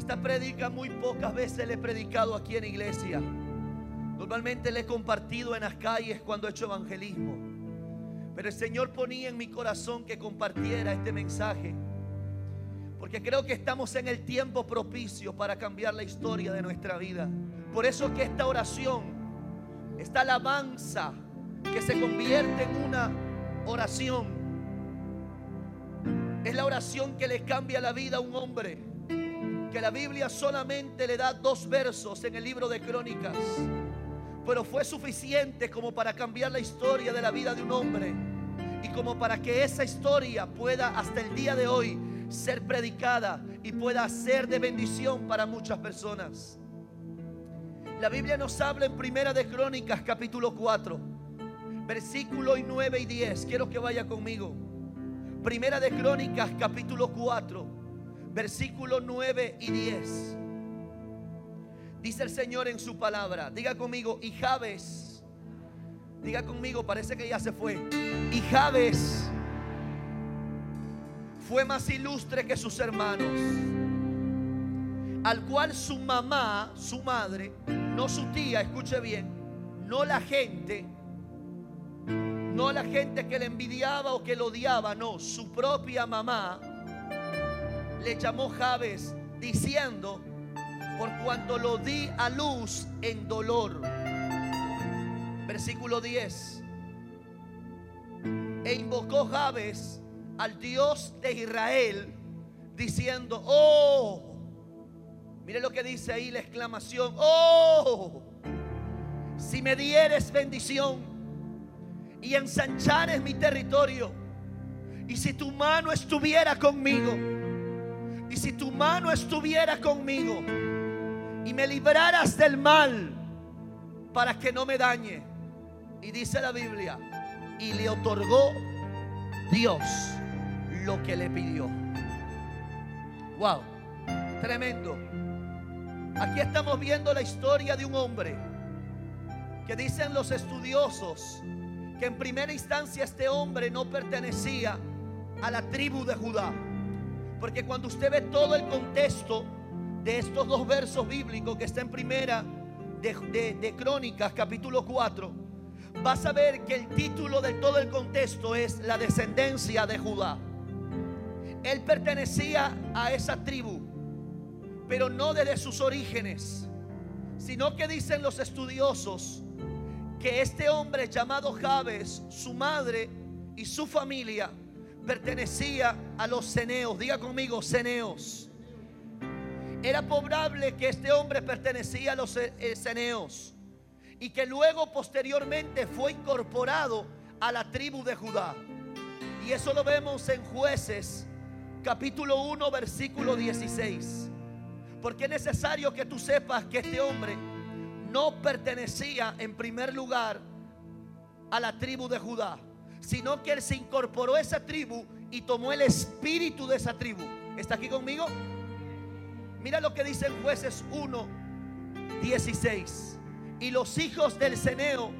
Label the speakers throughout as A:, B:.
A: Esta predica muy pocas veces le he predicado aquí en iglesia. Normalmente le he compartido en las calles cuando he hecho evangelismo. Pero el Señor ponía en mi corazón que compartiera este mensaje. Porque creo que estamos en el tiempo propicio para cambiar la historia de nuestra vida. Por eso que esta oración, esta alabanza que se convierte en una oración, es la oración que le cambia la vida a un hombre. Que la Biblia solamente le da dos versos en el libro de Crónicas. Pero fue suficiente como para cambiar la historia de la vida de un hombre. Y como para que esa historia pueda hasta el día de hoy ser predicada y pueda ser de bendición para muchas personas. La Biblia nos habla en Primera de Crónicas capítulo 4, versículo 9 y 10. Quiero que vaya conmigo. Primera de Crónicas capítulo 4, versículo 9 y 10. Dice el Señor en su palabra, diga conmigo, y Javes, diga conmigo, parece que ya se fue. Y Javes fue más ilustre que sus hermanos, al cual su mamá, su madre, no su tía, escuche bien, no la gente, no la gente que le envidiaba o que lo odiaba, no, su propia mamá le llamó Javes diciendo, por cuanto lo di a luz en dolor. Versículo 10. E invocó Javes al Dios de Israel diciendo, oh, mire lo que dice ahí la exclamación, oh, si me dieres bendición y ensanchares mi territorio, y si tu mano estuviera conmigo, y si tu mano estuviera conmigo, y me libraras del mal para que no me dañe, y dice la Biblia, y le otorgó Dios lo que le pidió. Wow, tremendo. Aquí estamos viendo la historia de un hombre que dicen los estudiosos que en primera instancia este hombre no pertenecía a la tribu de Judá. Porque cuando usted ve todo el contexto de estos dos versos bíblicos que está en primera de, de, Crónicas capítulo 4, vas a ver que el título de todo el contexto es la descendencia de Judá. Él pertenecía a esa tribu, pero no desde sus orígenes, sino que dicen los estudiosos que este hombre llamado Jabes, su madre y su familia pertenecía a los ceneos. Diga conmigo, ceneos. Era probable que este hombre pertenecía a los ceneos y que luego posteriormente fue incorporado a la tribu de Judá. Y eso lo vemos en jueces capítulo 1 versículo 16. Porque es necesario que tú sepas que este hombre no pertenecía en primer lugar a la tribu de Judá, sino que él se incorporó a esa tribu y tomó el espíritu de esa tribu. ¿Está aquí conmigo? Mira lo que dice en jueces 1, 16. Y los hijos del Ceneo,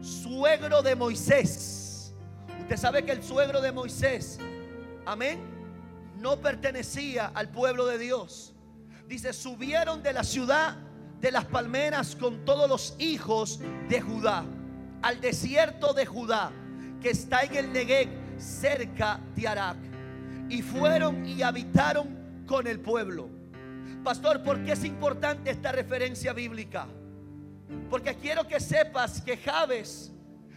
A: suegro de Moisés. Usted sabe que el suegro de Moisés, amén, no pertenecía al pueblo de Dios. Dice, subieron de la ciudad de las palmeras con todos los hijos de Judá al desierto de Judá, que está en el Negev, cerca de Arak. Y fueron y habitaron con el pueblo. Pastor, ¿por qué es importante esta referencia bíblica? Porque quiero que sepas que Javes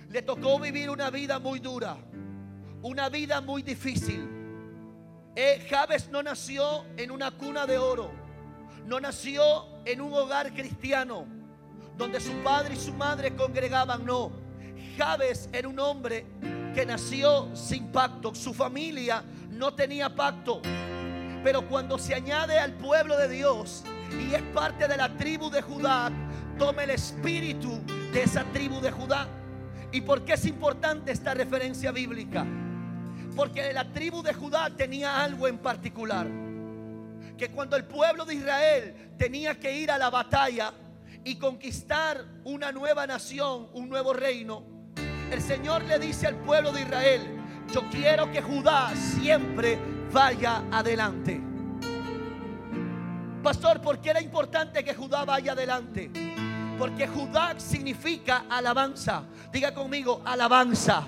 A: le tocó vivir una vida muy dura, una vida muy difícil. Eh, no nació en una cuna de oro, no nació en un hogar cristiano donde su padre y su madre congregaban, no. Javes era un hombre que nació sin pacto, su familia no tenía pacto. Pero cuando se añade al pueblo de Dios y es parte de la tribu de Judá, toma el espíritu de esa tribu de Judá. ¿Y por qué es importante esta referencia bíblica? Porque la tribu de Judá tenía algo en particular. Que cuando el pueblo de Israel tenía que ir a la batalla y conquistar una nueva nación, un nuevo reino, el Señor le dice al pueblo de Israel, yo quiero que Judá siempre vaya adelante. Pastor, ¿por qué era importante que Judá vaya adelante? Porque Judá significa alabanza. Diga conmigo, alabanza.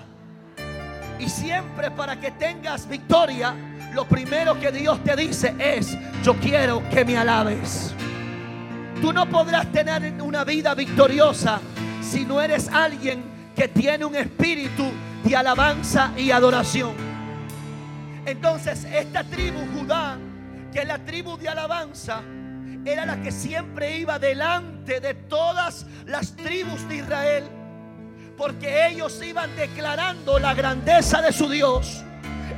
A: Y siempre para que tengas victoria, lo primero que Dios te dice es, yo quiero que me alabes. Tú no podrás tener una vida victoriosa si no eres alguien que tiene un espíritu de alabanza y adoración. Entonces esta tribu Judá, que es la tribu de alabanza, era la que siempre iba delante de todas las tribus de Israel, porque ellos iban declarando la grandeza de su Dios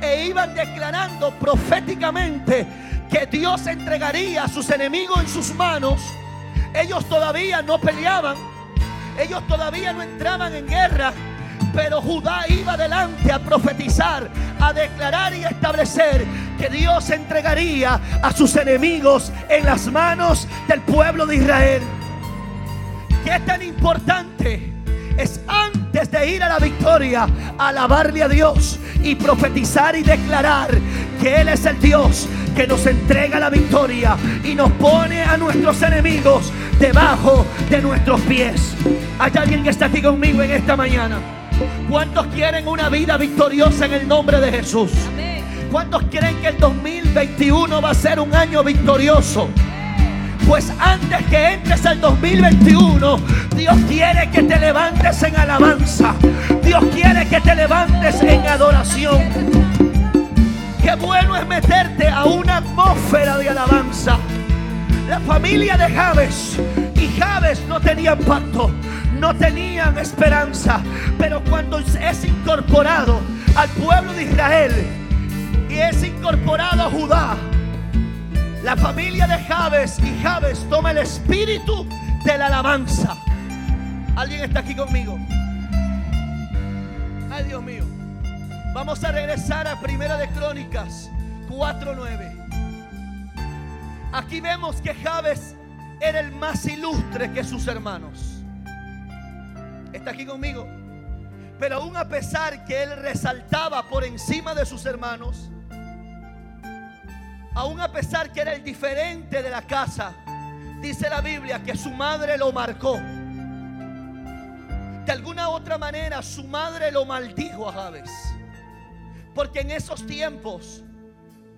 A: e iban declarando proféticamente que Dios entregaría a sus enemigos en sus manos. Ellos todavía no peleaban, ellos todavía no entraban en guerra, pero Judá iba adelante a profetizar, a declarar y establecer que Dios entregaría a sus enemigos en las manos del pueblo de Israel. ¿Qué tan importante es antes de ir a la victoria alabarle a Dios y profetizar y declarar que Él es el Dios que nos entrega la victoria y nos pone a nuestros enemigos debajo de nuestros pies? ¿Hay alguien que está aquí conmigo en esta mañana? ¿Cuántos quieren una vida victoriosa en el nombre de Jesús? ¿Cuántos creen que el 2021 va a ser un año victorioso? Pues antes que entres al 2021, Dios quiere que te levantes en alabanza. Dios quiere que te levantes en adoración. Qué bueno es meterte a una atmósfera de alabanza. La familia de Javes y Javes no tenían pacto no tenían esperanza. Pero cuando es incorporado al pueblo de Israel y es incorporado a Judá, la familia de Javes y Javes toma el espíritu de la alabanza. ¿Alguien está aquí conmigo? Ay, Dios mío. Vamos a regresar a Primera de Crónicas 4:9. Aquí vemos que Javes era el más ilustre que sus hermanos. ¿Está aquí conmigo? Pero aún a pesar que él resaltaba por encima de sus hermanos, aún a pesar que era el diferente de la casa, dice la Biblia que su madre lo marcó. De alguna otra manera su madre lo maldijo a Javes. Porque en esos tiempos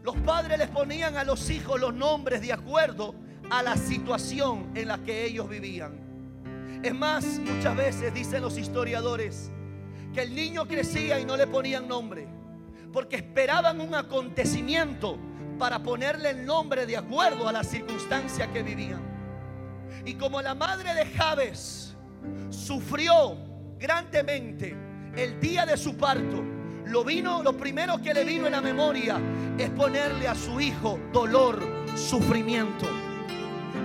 A: los padres les ponían a los hijos los nombres de acuerdo a la situación en la que ellos vivían. Es más, muchas veces dicen los historiadores que el niño crecía y no le ponían nombre, porque esperaban un acontecimiento para ponerle el nombre de acuerdo a la circunstancia que vivían. Y como la madre de Javes sufrió grandemente el día de su parto, lo vino, lo primero que le vino en la memoria es ponerle a su hijo dolor, sufrimiento.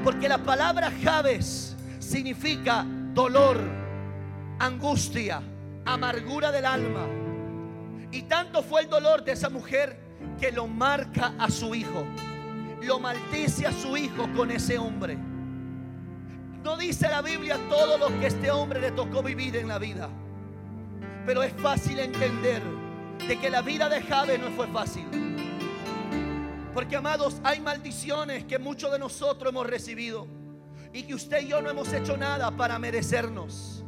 A: Porque la palabra Javes significa dolor, angustia, amargura del alma. Y tanto fue el dolor de esa mujer que lo marca a su hijo. Lo maldice a su hijo con ese hombre. No dice la Biblia todo lo que este hombre le tocó vivir en la vida. Pero es fácil entender de que la vida de Jabe no fue fácil. Porque amados, hay maldiciones que muchos de nosotros hemos recibido y que usted y yo no hemos hecho nada para merecernos.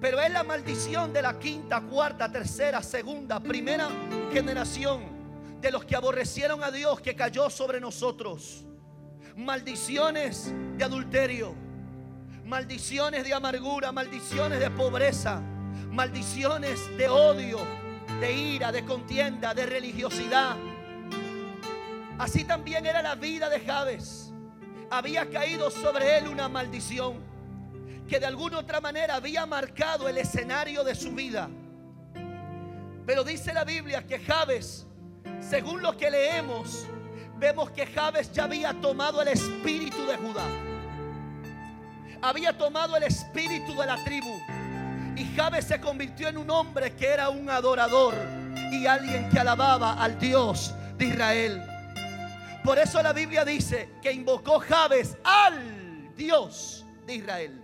A: Pero es la maldición de la quinta, cuarta, tercera, segunda, primera generación de los que aborrecieron a Dios que cayó sobre nosotros. Maldiciones de adulterio, maldiciones de amargura, maldiciones de pobreza, maldiciones de odio, de ira, de contienda, de religiosidad. Así también era la vida de Javes había caído sobre él una maldición que de alguna otra manera había marcado el escenario de su vida. Pero dice la Biblia que Javes, según lo que leemos, vemos que Javes ya había tomado el espíritu de Judá. Había tomado el espíritu de la tribu. Y Javes se convirtió en un hombre que era un adorador y alguien que alababa al Dios de Israel. Por eso la Biblia dice que invocó Jabes al Dios de Israel.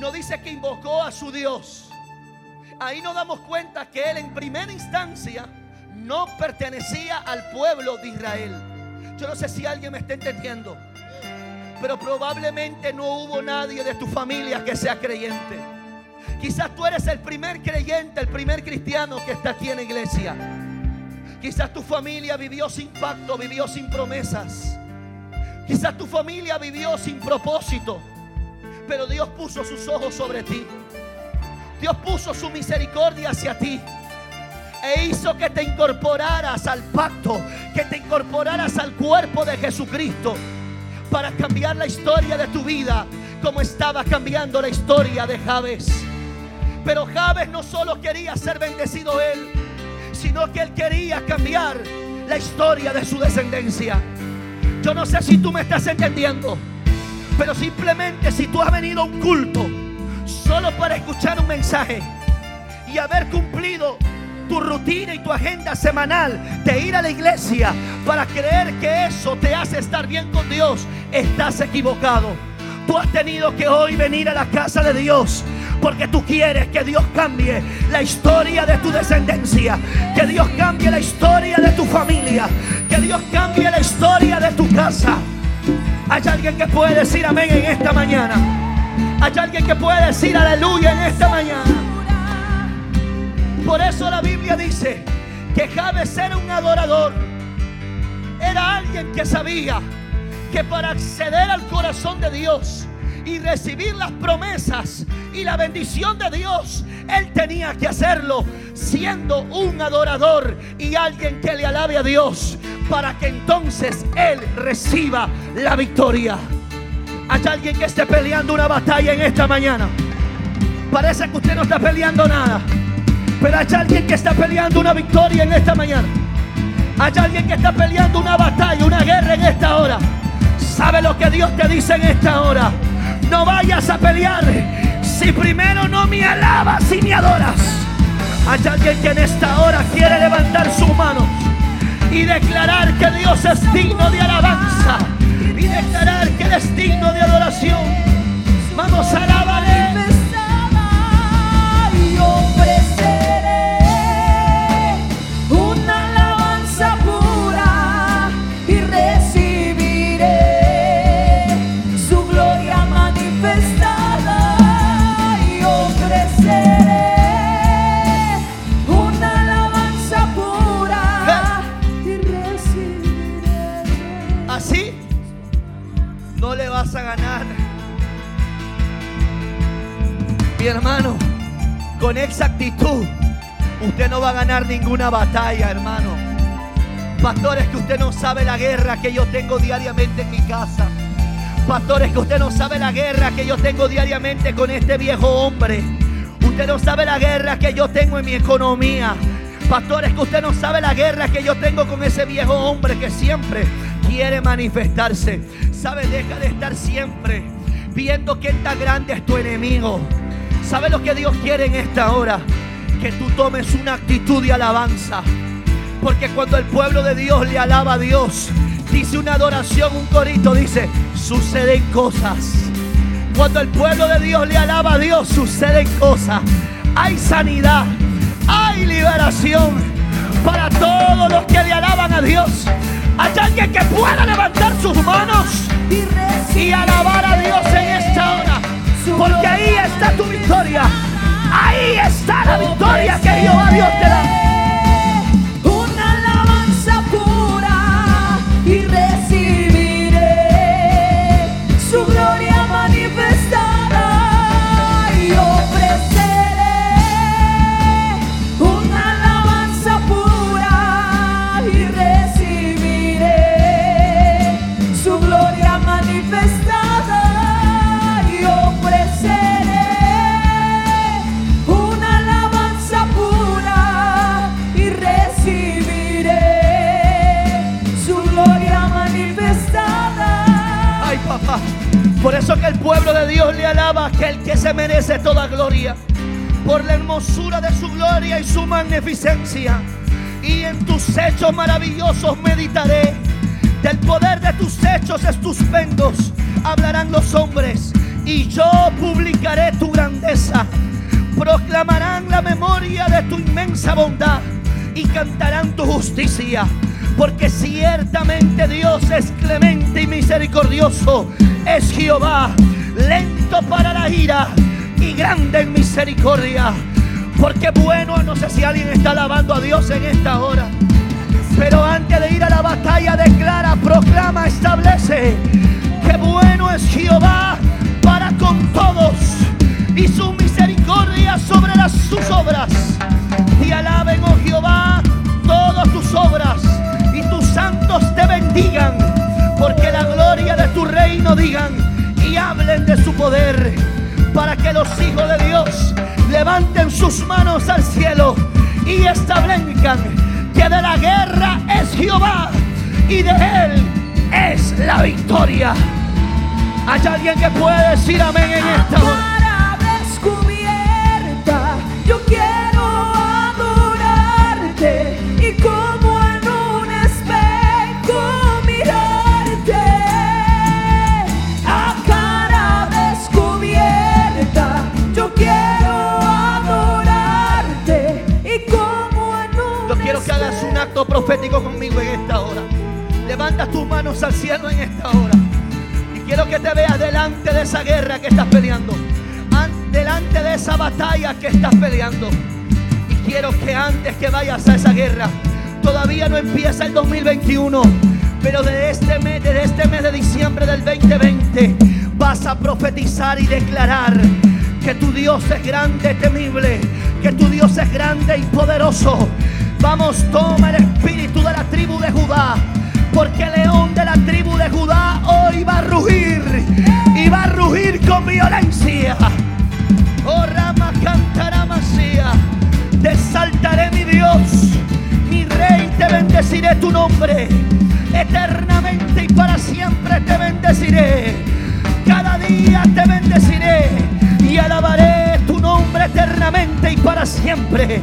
A: No dice que invocó a su Dios. Ahí nos damos cuenta que él en primera instancia no pertenecía al pueblo de Israel. Yo no sé si alguien me está entendiendo. pero probablemente no hubo nadie de tu familia que sea creyente. Quizás tú eres el primer creyente, el primer cristiano que está aquí en la iglesia. Quizás tu familia vivió sin pacto, vivió sin promesas. Quizás tu familia vivió sin propósito. Pero Dios puso sus ojos sobre ti. Dios puso su misericordia hacia ti. E hizo que te incorporaras al pacto, que te incorporaras al cuerpo de Jesucristo para cambiar la historia de tu vida como estaba cambiando la historia de Javes. Pero Javes no solo quería ser bendecido él, sino que él quería cambiar la historia de su descendencia. Yo no sé si tú me estás entendiendo, pero simplemente si tú has venido a un culto solo para escuchar un mensaje y haber cumplido tu rutina y tu agenda semanal de ir a la iglesia para creer que eso te hace estar bien con Dios, estás equivocado. Tú has tenido que hoy venir a la casa de Dios porque tú quieres que Dios cambie la historia de tu descendencia, que Dios cambie la historia de tu familia, que Dios cambie la historia de tu casa. Hay alguien que puede decir amén en esta mañana. Hay alguien que puede decir aleluya en esta mañana. Por eso la Biblia dice que Jabes era un adorador. Era alguien que sabía que para acceder al corazón de Dios y recibir las promesas y la bendición de Dios, él tenía que hacerlo siendo un adorador y alguien que le alabe a Dios para que entonces él reciba la victoria. Hay alguien que esté peleando una batalla en esta mañana. Parece que usted no está peleando nada. Pero hay alguien que está peleando una victoria en esta mañana. Hay alguien que está peleando una batalla, una guerra en esta hora. ¿Sabe lo que Dios te dice en esta hora? No vayas a pelear si primero no me alabas y me adoras. Hay alguien que en esta hora quiere levantar su mano y declarar que Dios es digno de alabanza y declarar que Él es digno de adoración. Vamos a alabarle. Hermano, con exactitud, usted no va a ganar ninguna batalla, hermano. Pastores, que usted no sabe la guerra que yo tengo diariamente en mi casa. Pastores, que usted no sabe la guerra que yo tengo diariamente con este viejo hombre. Usted no sabe la guerra que yo tengo en mi economía. Pastores, que usted no sabe la guerra que yo tengo con ese viejo hombre que siempre quiere manifestarse. Sabe, deja de estar siempre viendo que tan grande es tu enemigo. ¿Sabe lo que Dios quiere en esta hora? Que tú tomes una actitud de alabanza. Porque cuando el pueblo de Dios le alaba a Dios, dice una adoración, un corito, dice, suceden cosas. Cuando el pueblo de Dios le alaba a Dios, suceden cosas. Hay sanidad, hay liberación para todos los que le alaban a Dios. Hay alguien que pueda levantar sus manos y alabar tu victoria. Ahí está la victoria que Jehová Dios te da. Por eso que el pueblo de Dios le alaba aquel que se merece toda gloria. Por la hermosura de su gloria y su magnificencia. Y en tus hechos maravillosos meditaré. Del poder de tus hechos estupendos hablarán los hombres. Y yo publicaré tu grandeza. Proclamarán la memoria de tu inmensa bondad. Y cantarán tu justicia. Porque ciertamente Dios es clemente y misericordioso es Jehová, lento para la ira y grande en misericordia. Porque bueno, no sé si alguien está alabando a Dios en esta hora. Pero antes de ir a la batalla, declara, proclama, establece que bueno es Jehová digan y hablen de su poder, para que los hijos de Dios levanten sus manos al cielo y establezcan que de la guerra es Jehová y de él es la victoria. Hay alguien que puede decir amén en esta hora. Profético conmigo en esta hora. Levanta tus manos al cielo en esta hora. Y quiero que te veas delante de esa guerra que estás peleando. An- delante de esa batalla que estás peleando. Y quiero que antes que vayas a esa guerra, todavía no empieza el 2021. Pero de este mes, de este mes de diciembre del 2020, vas a profetizar y declarar que tu Dios es grande, temible, que tu Dios es grande y poderoso. Vamos, toma el espíritu de la tribu de Judá, porque el león de la tribu de Judá hoy va a rugir y va a rugir con violencia. Oh Rama cantará Masía, te exaltaré mi Dios, mi rey, te bendeciré tu nombre, eternamente y para siempre te bendeciré, cada día te bendeciré y alabaré eternamente y para siempre,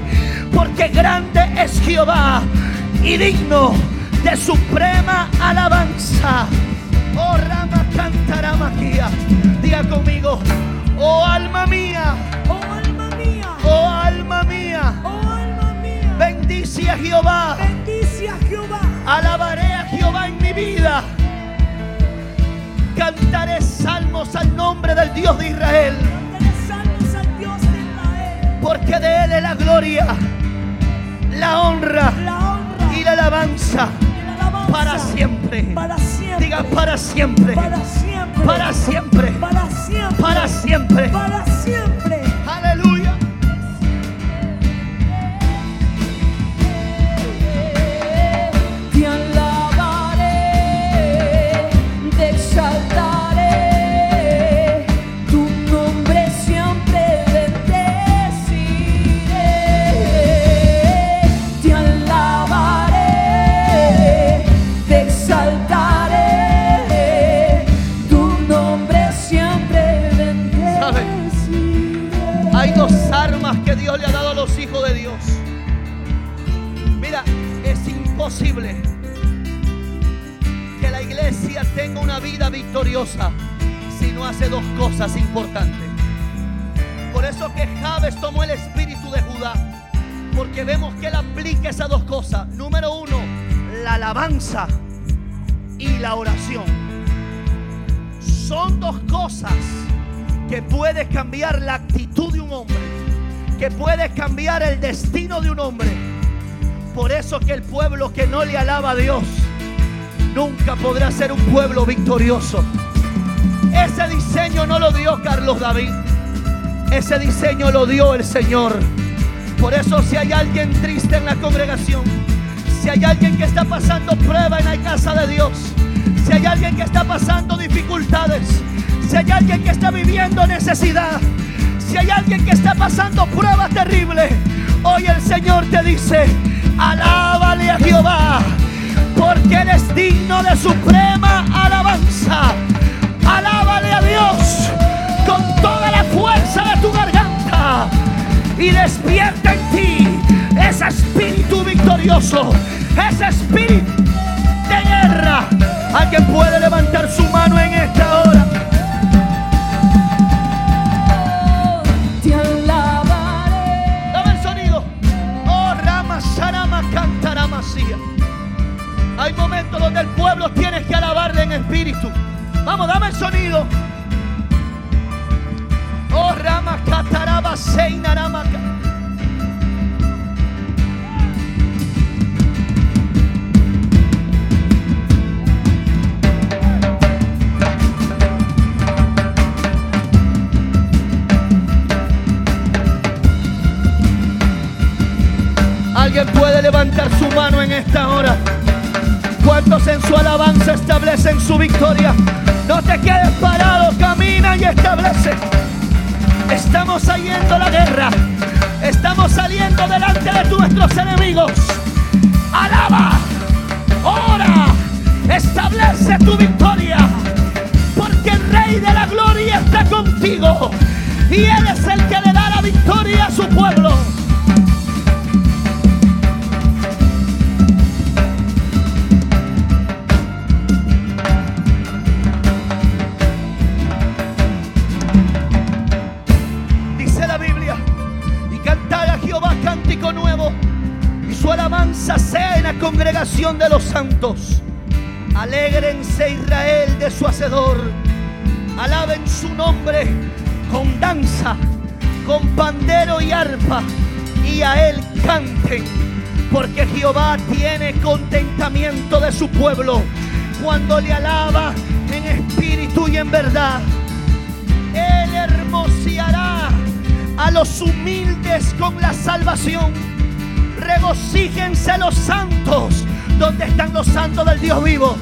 A: porque grande es Jehová y digno de suprema alabanza. Oh Rama cantará Magia, diga conmigo, oh alma mía,
B: Oh alma mía,
A: oh alma mía,
B: oh alma mía,
A: bendice a Jehová,
B: bendice a Jehová.
A: alabaré a Jehová en mi vida. Cantaré salmos al nombre del Dios de Israel, porque de Él es la gloria, la honra
B: La honra
A: y la alabanza
B: y la alabanza
A: para siempre.
B: Para siempre.
A: Diga para siempre,
B: Para siempre.
A: para siempre,
B: Para siempre.
A: para siempre.
B: Para siempre.
A: Dios le ha dado a los hijos de Dios. Mira, es imposible que la iglesia tenga una vida victoriosa si no hace dos cosas importantes. Por eso que Javes tomó el espíritu de Judá, porque vemos que él aplica esas dos cosas. Número uno, la alabanza y la oración. Son dos cosas que puede cambiar la actitud de un hombre, que puede cambiar el destino de un hombre. Por eso que el pueblo que no le alaba a Dios nunca podrá ser un pueblo victorioso. Ese diseño no lo dio Carlos David. Ese diseño lo dio el Señor. Por eso si hay alguien triste en la congregación, si hay alguien que está pasando prueba en la casa de Dios, si hay alguien que está pasando dificultades, si hay alguien que está viviendo necesidad, si hay alguien que está pasando pruebas terribles, hoy el Señor te dice, alábale a Jehová, porque Él es digno de suprema alabanza. Alábale a Dios con toda la fuerza de tu garganta y despierta en ti ese espíritu victorioso, ese espíritu de guerra. Alguien puede levantar su mano en esta hora. Vamos, dame el sonido. Oh, Rama Cataraba Seina. Alguien puede levantar su mano en esta hora. ¿Cuántos en su alabanza establecen su victoria? No te quedes parado, camina y establece. Estamos saliendo la guerra. Estamos saliendo delante de nuestros enemigos. Alaba, ora, establece tu victoria. Porque el Rey de la Gloria está contigo. Y Él es el que le da la victoria a su pueblo. Santos. Alégrense Israel de su hacedor, alaben su nombre con danza, con pandero y arpa, y a él canten, porque Jehová tiene contentamiento de su pueblo cuando le alaba en espíritu y en verdad. Él hermoseará a los humildes con la salvación. Regocíjense los santos. ¿Dónde están los santos del Dios vivo?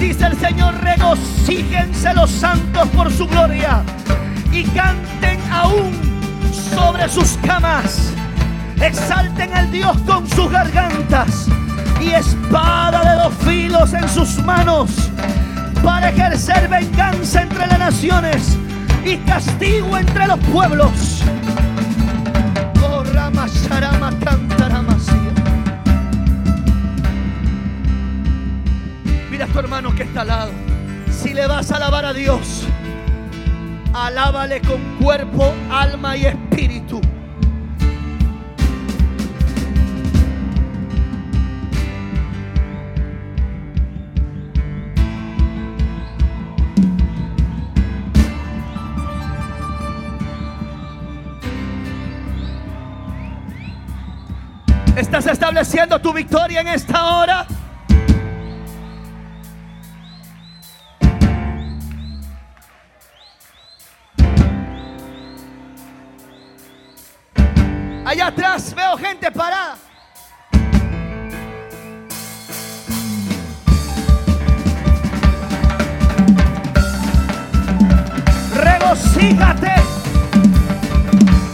A: Dice el Señor, regocíjense los santos por su gloria y canten aún sobre sus camas. Exalten al Dios con sus gargantas y espada de dos filos en sus manos para ejercer venganza entre las naciones y castigo entre los pueblos. Tu hermano que está al lado. Si le vas a alabar a Dios, alábale con cuerpo, alma y espíritu. ¿Estás estableciendo tu victoria en esta hora? Regocíjate.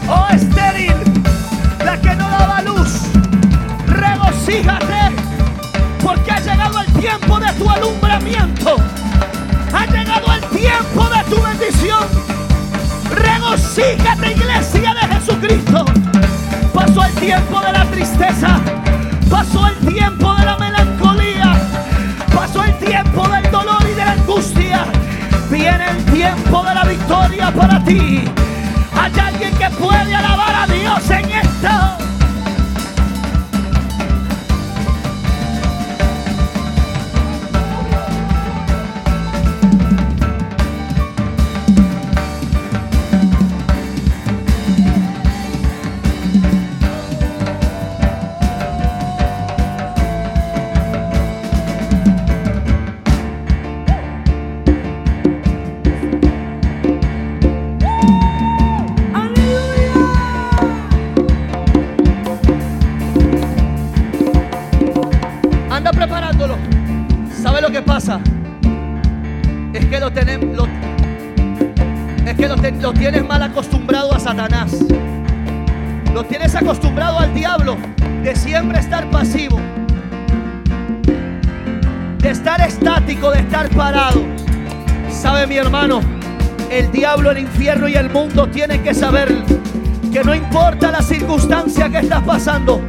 A: Oh estéril, la que no daba luz. Regocíjate, porque ha llegado el tiempo de tu alumbramiento. Ha llegado el tiempo de tu bendición. Regocíjate, iglesia de Jesucristo. Pasó el tiempo de la tristeza. Pasó el tiempo de la melancolía. Pasó el tiempo del El tiempo de la victoria para ti. Hay alguien que puede alabar a Dios en esta. De estar parado. ¿Sabe mi hermano? El diablo, el infierno y el mundo tienen que saber que no importa la circunstancia que estás pasando,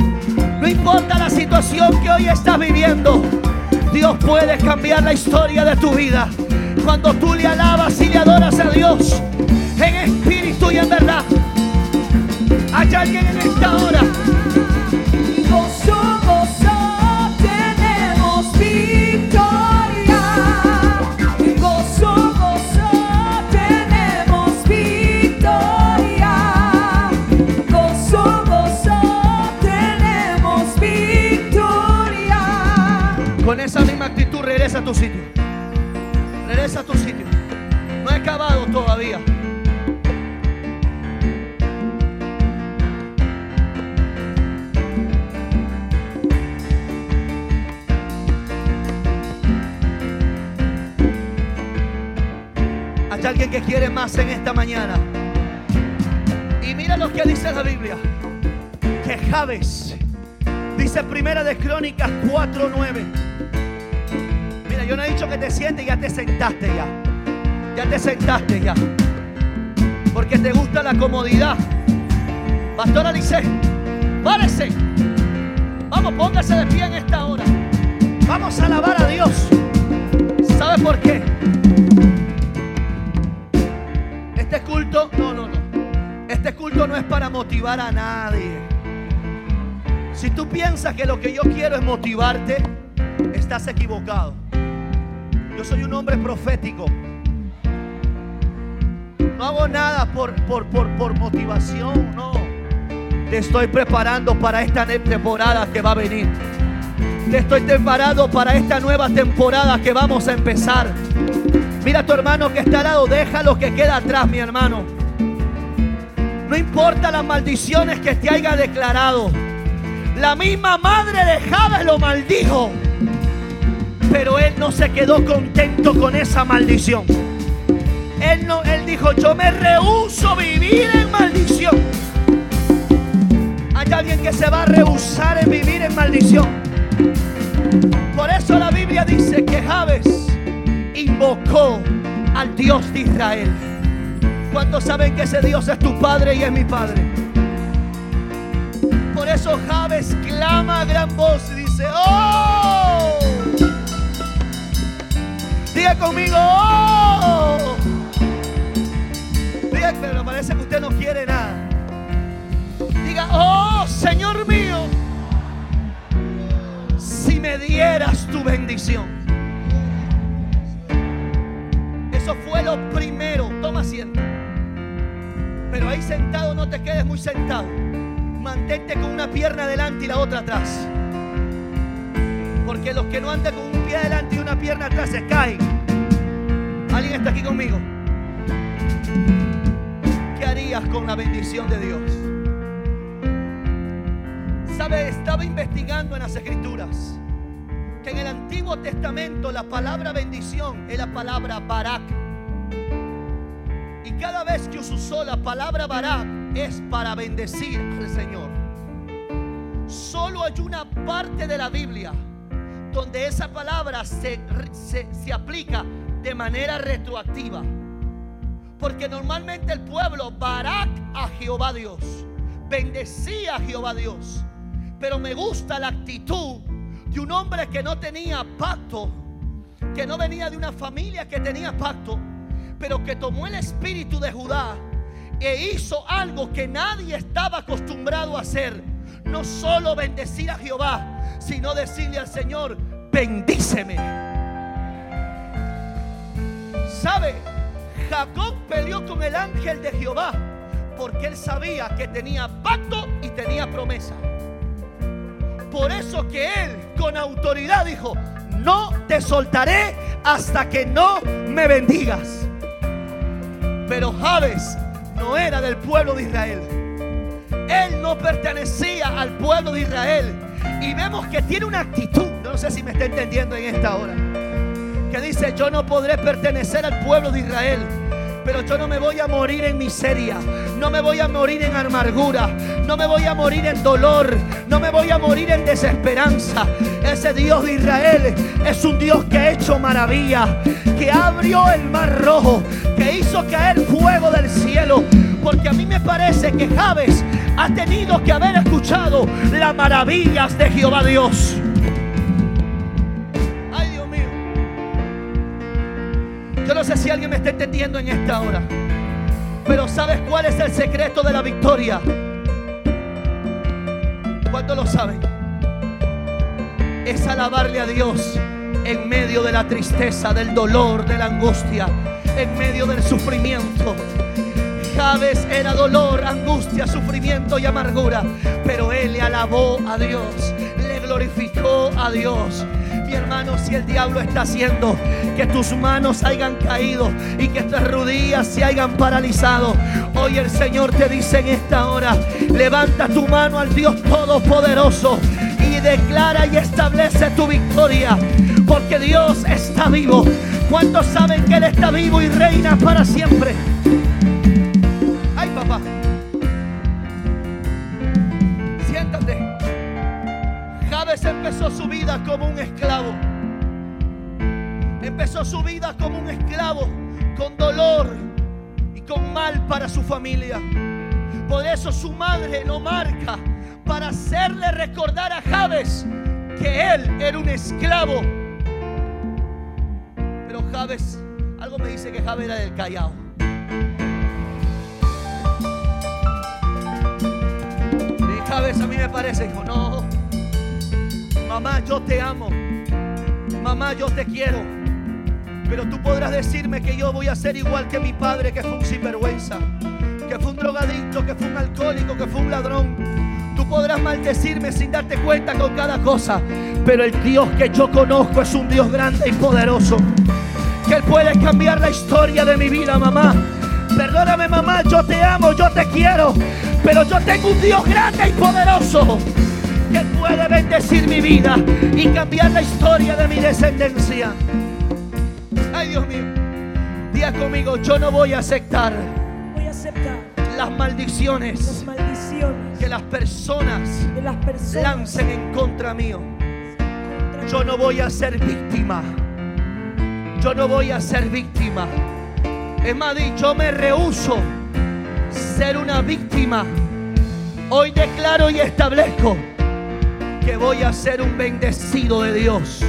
A: no importa la situación que hoy estás viviendo, Dios puede cambiar la historia de tu vida. Cuando tú le alabas y le adoras a Dios en espíritu y en verdad. Hay alguien en esta hora. Regresa a tu sitio. No he acabado todavía. Hay alguien que quiere más en esta mañana. Y mira lo que dice la Biblia. Que Javes, dice Primera de Crónicas 4:9. Yo no he dicho que te sientes, ya te sentaste ya. Ya te sentaste ya. Porque te gusta la comodidad. Pastor Alice, párese. Vamos, póngase de pie en esta hora. Vamos a alabar a Dios. ¿Sabe por qué? Este culto, no, no, no. Este culto no es para motivar a nadie. Si tú piensas que lo que yo quiero es motivarte, estás equivocado. Yo soy un hombre profético. No hago nada por, por, por, por motivación, no. Te estoy preparando para esta temporada que va a venir. Te estoy preparando para esta nueva temporada que vamos a empezar. Mira a tu hermano que está al lado, deja lo que queda atrás, mi hermano. No importa las maldiciones que te haya declarado. La misma madre de Jabes lo maldijo. Pero él no se quedó contento con esa maldición. Él, no, él dijo, yo me rehuso vivir en maldición. Hay alguien que se va a rehusar en vivir en maldición. Por eso la Biblia dice que Jabes invocó al Dios de Israel. ¿Cuántos saben que ese Dios es tu padre y es mi padre? Por eso Jabes clama a gran voz y dice, ¡Oh! Diga conmigo, ¡Oh! Diga, pero parece que usted no quiere nada. Diga, ¡Oh, Señor mío! Si me dieras tu bendición. Eso fue lo primero. Toma asiento. Pero ahí sentado no te quedes muy sentado. Mantente con una pierna adelante y la otra atrás. Porque los que no andan con un pie adelante y una pierna atrás se caen. ¿Alguien está aquí conmigo? ¿Qué harías con la bendición de Dios? ¿Sabe? Estaba investigando en las escrituras que en el Antiguo Testamento la palabra bendición es la palabra barak. Y cada vez que usó la palabra barak es para bendecir al Señor. Solo hay una parte de la Biblia donde esa palabra se, se, se aplica de manera retroactiva. Porque normalmente el pueblo barak a Jehová Dios, bendecía a Jehová Dios. Pero me gusta la actitud de un hombre que no tenía pacto, que no venía de una familia que tenía pacto, pero que tomó el espíritu de Judá e hizo algo que nadie estaba acostumbrado a hacer. No solo bendecir a Jehová, sino decirle al Señor, bendíceme. ¿Sabe? Jacob peleó con el ángel de Jehová porque él sabía que tenía pacto y tenía promesa. Por eso que él con autoridad dijo, no te soltaré hasta que no me bendigas. Pero Jabes no era del pueblo de Israel. Él no pertenecía al pueblo de Israel. Y vemos que tiene una actitud, no sé si me está entendiendo en esta hora, que dice, yo no podré pertenecer al pueblo de Israel. Pero yo no me voy a morir en miseria, no me voy a morir en amargura, no me voy a morir en dolor, no me voy a morir en desesperanza. Ese Dios de Israel es un Dios que ha hecho maravilla, que abrió el mar rojo, que hizo caer fuego del cielo. Porque a mí me parece que Javes ha tenido que haber escuchado las maravillas de Jehová Dios. Ay, Dios mío. Yo no sé si alguien me está entendiendo en esta hora. Pero ¿sabes cuál es el secreto de la victoria? ¿Cuánto lo saben? Es alabarle a Dios en medio de la tristeza, del dolor, de la angustia, en medio del sufrimiento. Jabes era dolor, angustia, sufrimiento y amargura, pero él le alabó a Dios, le glorificó a Dios. mi hermano, si el diablo está haciendo que tus manos hayan caído y que tus rodillas se hayan paralizado, hoy el Señor te dice en esta hora, levanta tu mano al Dios Todopoderoso y declara y establece tu victoria, porque Dios está vivo. ¿Cuántos saben que Él está vivo y reina para siempre? Como un esclavo. Empezó su vida como un esclavo, con dolor y con mal para su familia. Por eso su madre lo marca para hacerle recordar a Javes que él era un esclavo. Pero Javes, algo me dice que Javes era del Callao. Y Javes a mí me parece, dijo, no, mamá, yo te amo. Mamá, yo te quiero. Pero tú podrás decirme que yo voy a ser igual que mi padre, que fue un sinvergüenza, que fue un drogadicto, que fue un alcohólico, que fue un ladrón. Tú podrás maldecirme sin darte cuenta con cada cosa. Pero el Dios que yo conozco es un Dios grande y poderoso. Que Él puede cambiar la historia de mi vida, mamá. Perdóname, mamá, yo te amo, yo te quiero. Pero yo tengo un Dios grande y poderoso. Puede bendecir mi vida y cambiar la historia de mi descendencia. Ay, Dios mío. Día conmigo, yo no voy a aceptar
B: Voy a aceptar
A: las maldiciones
B: las maldiciones
A: que las personas
B: de las personas
A: lancen en contra mío.
B: contra
A: Yo no voy a ser víctima. Yo no voy a ser víctima. Es más, yo me rehuso ser una víctima. Hoy declaro y establezco que voy a ser un bendecido de Dios,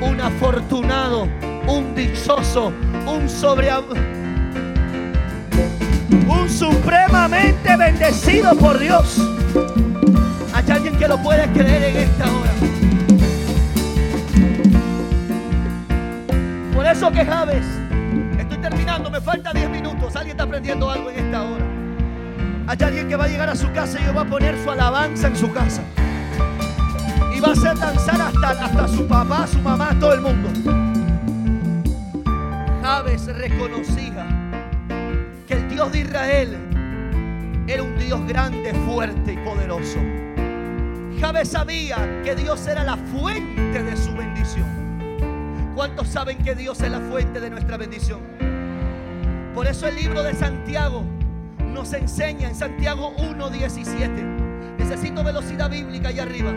A: un afortunado, un dichoso, un sobre un supremamente bendecido por Dios. Hay alguien que lo puede creer en esta hora. Por eso que Javes, estoy terminando, me falta 10 minutos. Alguien está aprendiendo algo en esta hora. Hay alguien que va a llegar a su casa y va a poner su alabanza en su casa. Y va a hacer danzar hasta, hasta su papá, su mamá, todo el mundo. Javes reconocía que el Dios de Israel era un Dios grande, fuerte y poderoso. Javes sabía que Dios era la fuente de su bendición. ¿Cuántos saben que Dios es la fuente de nuestra bendición? Por eso el libro de Santiago nos enseña en Santiago 1.17. Necesito velocidad bíblica allá arriba.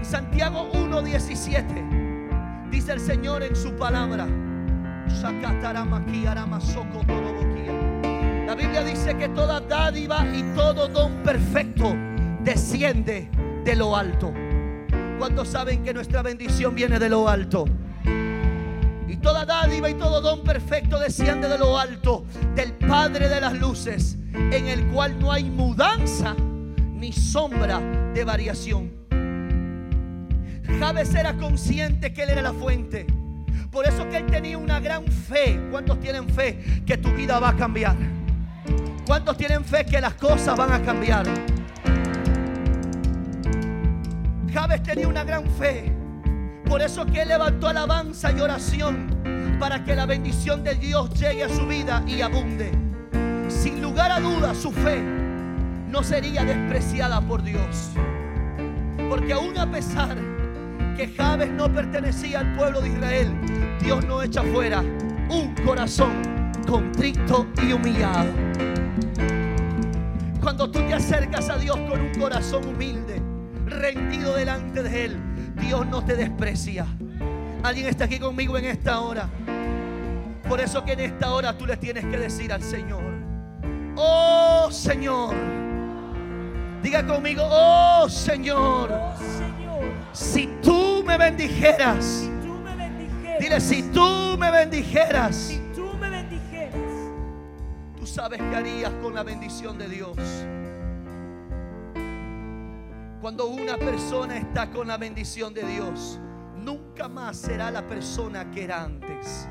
A: En Santiago 1.17 dice el Señor en su palabra. La Biblia dice que toda dádiva y todo don perfecto desciende de lo alto. ¿Cuántos saben que nuestra bendición viene de lo alto? Y toda dádiva y todo don perfecto desciende de lo alto, del Padre de las luces, en el cual no hay mudanza ni sombra de variación. Javes era consciente que él era la fuente. Por eso que él tenía una gran fe. ¿Cuántos tienen fe que tu vida va a cambiar? ¿Cuántos tienen fe que las cosas van a cambiar? Javes tenía una gran fe. Por eso que él levantó alabanza y oración para que la bendición de Dios llegue a su vida y abunde. Sin lugar a dudas, su fe no sería despreciada por Dios. Porque aún a pesar que Javes no pertenecía al pueblo de Israel, Dios no echa fuera un corazón contrito y humillado. Cuando tú te acercas a Dios con un corazón humilde, rendido delante de Él, Dios no te desprecia. Alguien está aquí conmigo en esta hora. Por eso que en esta hora tú le tienes que decir al Señor, oh Señor, diga conmigo, Oh Señor, si tú me bendijeras, dile, si tú me bendijeras,
B: si tú me bendijeras,
A: tú sabes qué harías con la bendición de Dios. Cuando una persona está con la bendición de Dios, nunca más será la persona que era antes.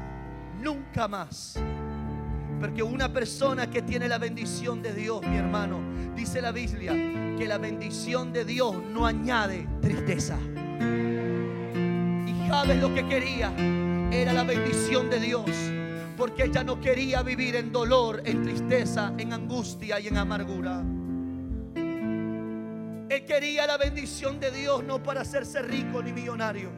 A: Nunca más. Porque una persona que tiene la bendición de Dios, mi hermano, dice la Biblia, que la bendición de Dios no añade tristeza. Y Jabes lo que quería era la bendición de Dios. Porque ella no quería vivir en dolor, en tristeza, en angustia y en amargura. Él quería la bendición de Dios no para hacerse rico ni millonario,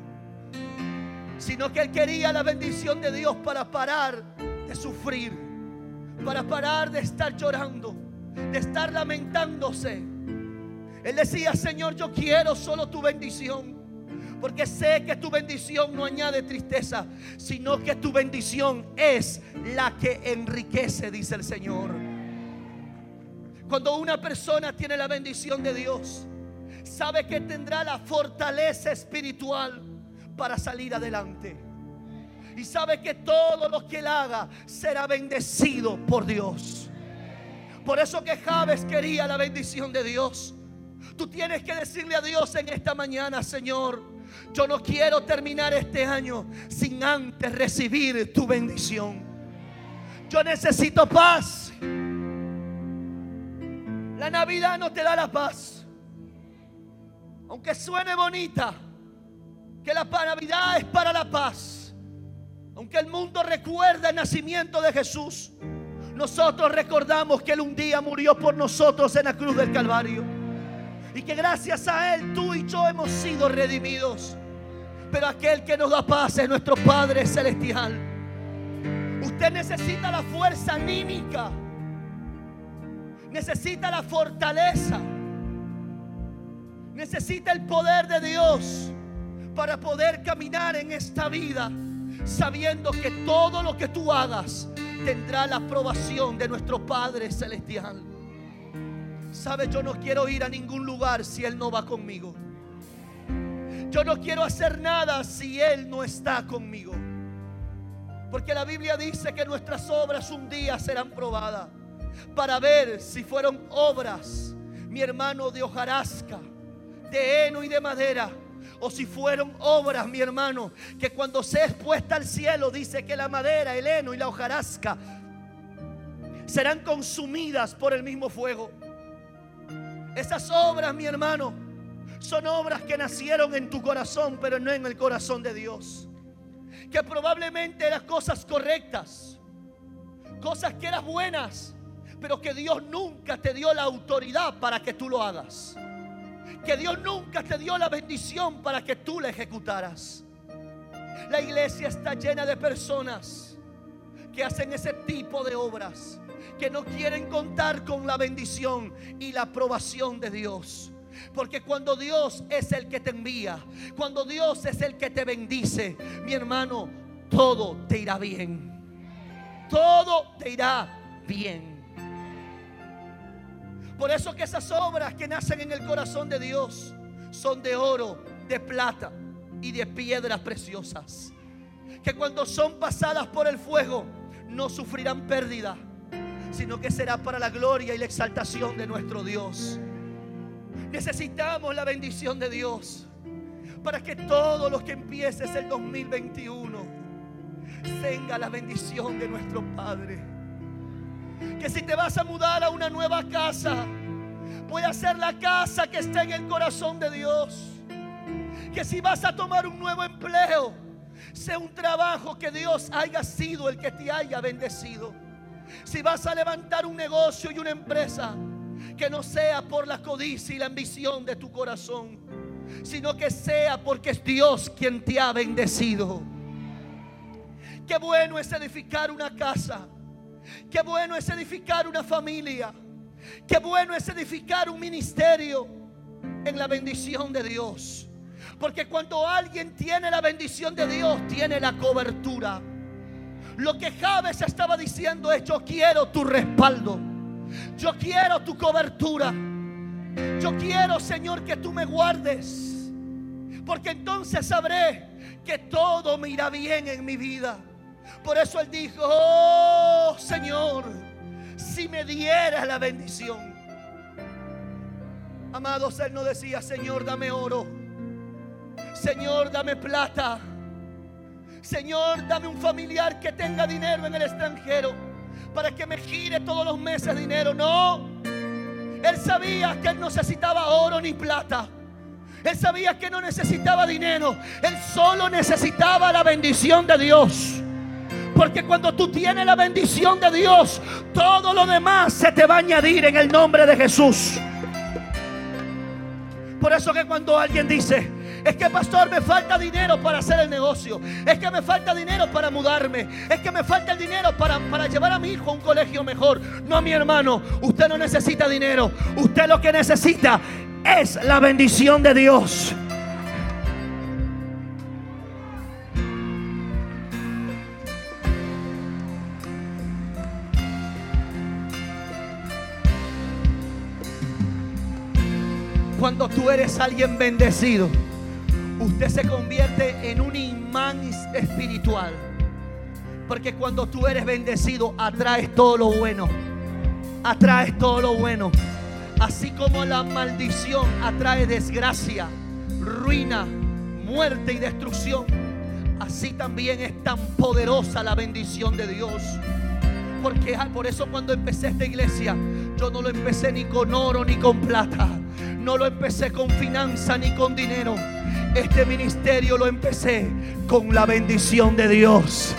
A: sino que él quería la bendición de Dios para parar de sufrir, para parar de estar llorando, de estar lamentándose. Él decía, Señor, yo quiero solo tu bendición. Porque sé que tu bendición no añade tristeza, sino que tu bendición es la que enriquece, dice el Señor. Cuando una persona tiene la bendición de Dios, sabe que tendrá la fortaleza espiritual para salir adelante. Y sabe que todo lo que él haga será bendecido por Dios. Por eso que Javes quería la bendición de Dios. Tú tienes que decirle a Dios en esta mañana, Señor, yo no quiero terminar este año sin antes recibir tu bendición. Yo necesito paz. La Navidad no te da la paz. Aunque suene bonita, que la Navidad es para la paz. Aunque el mundo recuerda el nacimiento de Jesús, nosotros recordamos que Él un día murió por nosotros en la cruz del Calvario. Y que gracias a Él tú y yo hemos sido redimidos. Pero aquel que nos da paz es nuestro Padre Celestial. Usted necesita la fuerza anímica necesita la fortaleza, necesita el poder de Dios para poder caminar en esta vida sabiendo que todo lo que tú hagas tendrá la aprobación de nuestro Padre Celestial. Sabes, yo no quiero ir a ningún lugar si Él no va conmigo. Yo no quiero hacer nada si Él no está conmigo. Porque la Biblia dice que nuestras obras un día serán probadas para ver si fueron obras, mi hermano, de hojarasca, de heno y de madera. O si fueron obras, mi hermano, que cuando se expuesta al cielo dice que la madera, el heno y la hojarasca serán consumidas por el mismo fuego. Esas obras, mi hermano, son obras que nacieron en tu corazón, pero no en el corazón de Dios. Que probablemente eran cosas correctas, cosas que eran buenas, pero que Dios nunca te dio la autoridad para que tú lo hagas. Que Dios nunca te dio la bendición para que tú la ejecutaras. La iglesia está llena de personas que hacen ese tipo de obras, que no quieren contar con la bendición y la aprobación de Dios. Porque cuando Dios es el que te envía, cuando Dios es el que te bendice, mi hermano, todo te irá bien. Todo te irá bien. Por eso que esas obras que nacen en el corazón de Dios son de oro, de plata y de piedras preciosas. Que cuando son pasadas por el fuego no sufrirán pérdida, sino que será para la gloria y la exaltación de nuestro Dios. Necesitamos la bendición de Dios para que todos los que empieces el 2021 tenga la bendición de nuestro Padre. Que si te vas a mudar a una nueva casa, puede ser la casa que esté en el corazón de Dios. Que si vas a tomar un nuevo empleo, sea un trabajo que Dios haya sido el que te haya bendecido. Si vas a levantar un negocio y una empresa, que no sea por la codicia y la ambición de tu corazón, sino que sea porque es Dios quien te ha bendecido. Qué bueno es edificar una casa Qué bueno es edificar una familia. Qué bueno es edificar un ministerio en la bendición de Dios. Porque cuando alguien tiene la bendición de Dios, tiene la cobertura. Lo que Javes estaba diciendo es, yo quiero tu respaldo. Yo quiero tu cobertura. Yo quiero, Señor, que tú me guardes. Porque entonces sabré que todo me irá bien en mi vida. Por eso él dijo, oh Señor, si me dieras la bendición. Amados, él no decía, Señor, dame oro. Señor, dame plata. Señor, dame un familiar que tenga dinero en el extranjero para que me gire todos los meses dinero. No, él sabía que él no necesitaba oro ni plata. Él sabía que no necesitaba dinero. Él solo necesitaba la bendición de Dios. Porque cuando tú tienes la bendición de Dios, todo lo demás se te va a añadir en el nombre de Jesús. Por eso que cuando alguien dice, es que pastor me falta dinero para hacer el negocio, es que me falta dinero para mudarme, es que me falta el dinero para, para llevar a mi hijo a un colegio mejor. No, mi hermano, usted no necesita dinero, usted lo que necesita es la bendición de Dios. Cuando tú eres alguien bendecido, usted se convierte en un imán espiritual. Porque cuando tú eres bendecido, atraes todo lo bueno. Atraes todo lo bueno. Así como la maldición atrae desgracia, ruina, muerte y destrucción, así también es tan poderosa la bendición de Dios. Porque ah, por eso cuando empecé esta iglesia, yo no lo empecé ni con oro ni con plata. No lo empecé con finanza ni con dinero. Este ministerio lo empecé con la bendición de Dios.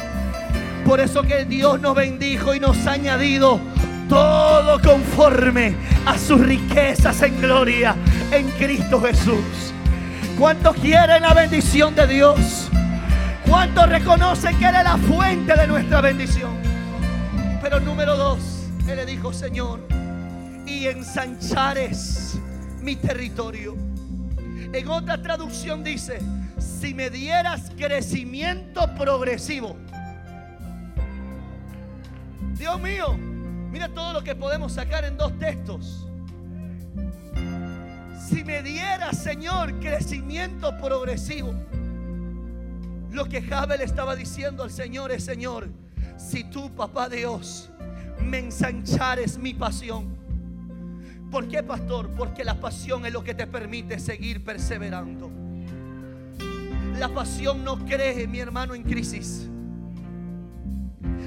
A: Por eso que Dios nos bendijo y nos ha añadido todo conforme a sus riquezas en gloria en Cristo Jesús. ¿Cuántos quieren la bendición de Dios? ¿Cuántos reconocen que Él es la fuente de nuestra bendición? Pero número dos, Él le dijo, Señor, y ensanchares mi territorio. En otra traducción dice, si me dieras crecimiento progresivo. Dios mío, mira todo lo que podemos sacar en dos textos. Si me dieras, Señor, crecimiento progresivo. Lo que Jabel estaba diciendo al Señor es, Señor, si tú, papá Dios, me ensanchares mi pasión ¿Por qué, pastor? Porque la pasión es lo que te permite seguir perseverando. La pasión no cree, mi hermano, en crisis.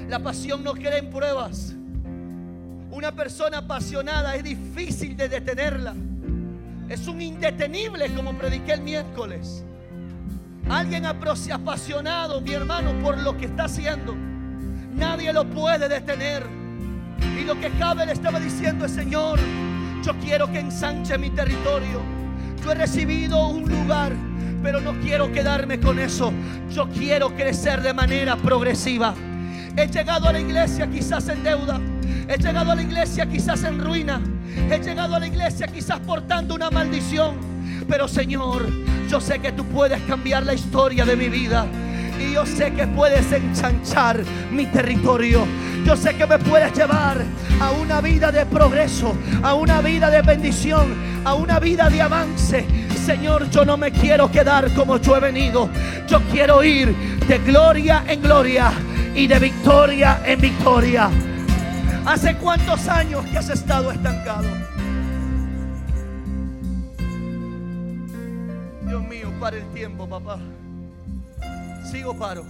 A: La pasión no cree en pruebas. Una persona apasionada es difícil de detenerla. Es un indetenible como prediqué el miércoles. Alguien apasionado, mi hermano, por lo que está haciendo. Nadie lo puede detener. Y lo que Jabe le estaba diciendo es, Señor, yo quiero que ensanche mi territorio. Yo he recibido un lugar, pero no quiero quedarme con eso. Yo quiero crecer de manera progresiva. He llegado a la iglesia quizás en deuda. He llegado a la iglesia quizás en ruina. He llegado a la iglesia quizás portando una maldición. Pero Señor, yo sé que tú puedes cambiar la historia de mi vida. Y yo sé que puedes enchanchar mi territorio. Yo sé que me puedes llevar a una vida de progreso, a una vida de bendición, a una vida de avance. Señor, yo no me quiero quedar como yo he venido. Yo quiero ir de gloria en gloria y de victoria en victoria. ¿Hace cuántos años que has estado estancado? Dios mío, para el tiempo, papá. Sigo paro.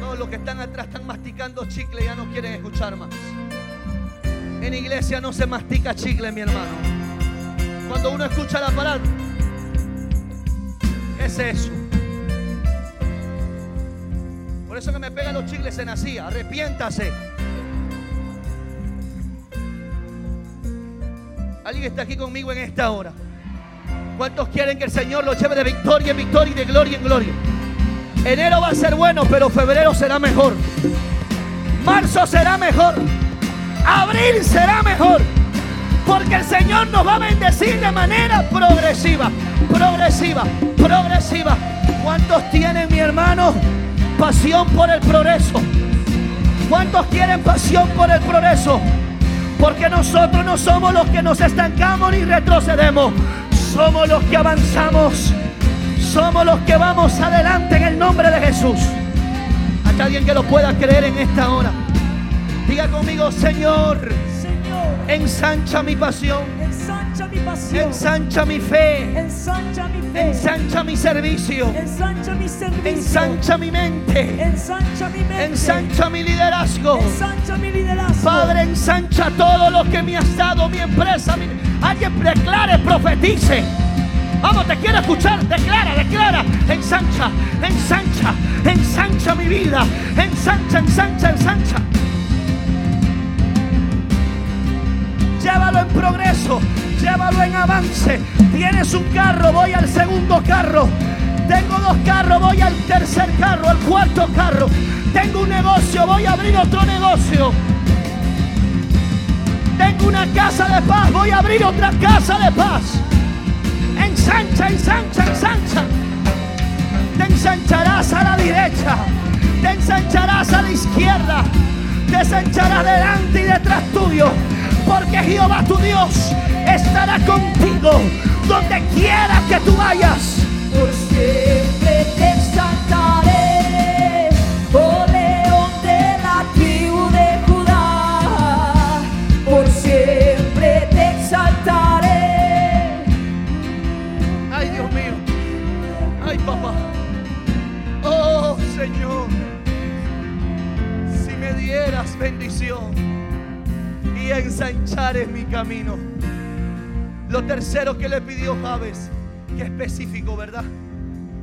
A: No, los que están atrás están masticando chicle, ya no quieren escuchar más. En iglesia no se mastica chicle, mi hermano. Cuando uno escucha la palabra, es eso. Por eso que me pegan los chicles en así, arrepiéntase. Alguien está aquí conmigo en esta hora. ¿Cuántos quieren que el Señor los lleve de victoria en victoria y de gloria en gloria? Enero va a ser bueno, pero febrero será mejor. Marzo será mejor. Abril será mejor. Porque el Señor nos va a bendecir de manera progresiva, progresiva, progresiva. ¿Cuántos tienen, mi hermano, pasión por el progreso? ¿Cuántos quieren pasión por el progreso? Porque nosotros no somos los que nos estancamos ni retrocedemos. Somos los que avanzamos. Somos los que vamos adelante en el nombre de Jesús. Hay alguien que lo pueda creer en esta hora. Diga conmigo, Señor,
B: Señor,
A: ensancha mi pasión,
B: ensancha mi pasión.
A: ensancha mi fe,
B: Ensancha mi fe.
A: ensancha mi servicio,
B: Ensancha mi servicio.
A: ensancha mi mente,
B: Ensancha mi mente.
A: ensancha mi liderazgo.
B: Ensancha mi liderazgo.
A: Padre, ensancha todo lo que me has dado, mi empresa. mi- Alguien declare, profetice. Vamos, te quiero escuchar. Declara, declara. Ensancha, ensancha, ensancha mi vida. Ensancha, ensancha, ensancha. Llévalo en progreso, llévalo en avance. Tienes un carro, voy al segundo carro. Tengo dos carros, voy al tercer carro, al cuarto carro. Tengo un negocio, voy a abrir otro negocio. Tengo una casa de paz, voy a abrir otra casa de paz. Ensancha, ensancha, ensancha. Te ensancharás a la derecha, te ensancharás a la izquierda, te ensancharás delante y detrás tuyo. Porque Jehová tu Dios estará contigo donde quiera que tú vayas. Y ensanchares mi camino. Lo tercero que le pidió Javes, que específico, ¿verdad?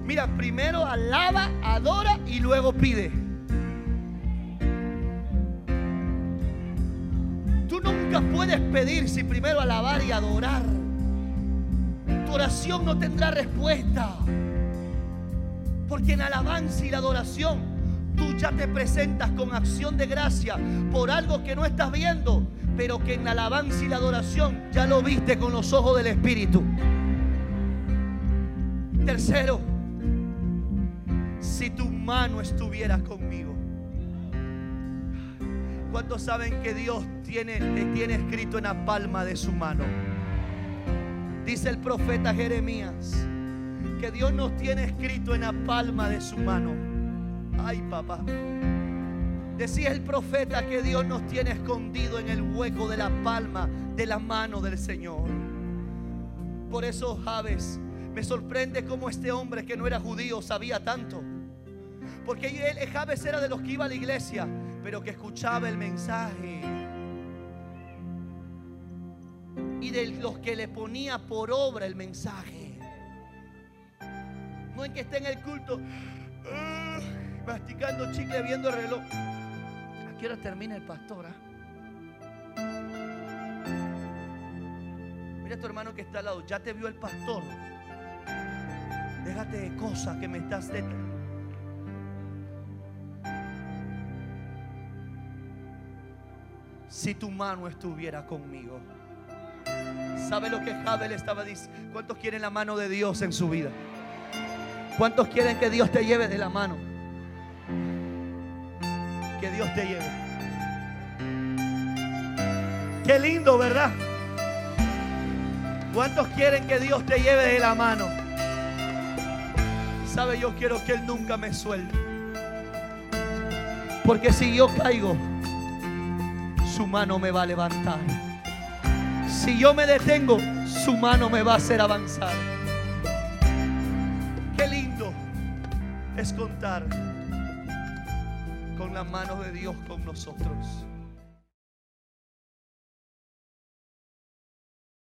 A: Mira, primero alaba, adora y luego pide. Tú nunca puedes pedir si primero alabar y adorar. Tu oración no tendrá respuesta. Porque en alabanza y la adoración tú ya te presentas con acción de gracia por algo que no estás viendo, pero que en la alabanza y la adoración ya lo viste con los ojos del Espíritu. Tercero, si tu mano estuviera conmigo. ¿Cuántos saben que Dios tiene, te tiene escrito en la palma de su mano? Dice el profeta Jeremías que Dios nos tiene escrito en la palma de su mano. Ay, papá. Decía el profeta que Dios nos tiene escondido en el hueco de la palma de la mano del Señor. Por eso, Javes, me sorprende cómo este hombre que no era judío sabía tanto. Porque él, Javes era de los que iba a la iglesia, pero que escuchaba el mensaje. Y de los que le ponía por obra el mensaje. No en que esté en el culto ah, masticando chicle viendo el reloj. ¿A qué hora termina el pastor? ah? Mira a tu hermano que está al lado. Ya te vio el pastor. Déjate de cosas que me estás de... Si tu mano estuviera conmigo. ¿Sabe lo que Jabel estaba diciendo? ¿Cuántos quieren la mano de Dios en su vida? ¿Cuántos quieren que Dios te lleve de la mano? Que Dios te lleve. Qué lindo, ¿verdad? ¿Cuántos quieren que Dios te lleve de la mano? Sabe, yo quiero que Él nunca me suelte. Porque si yo caigo, su mano me va a levantar. Si yo me detengo, su mano me va a hacer avanzar. Qué lindo es contar con la mano de Dios con nosotros.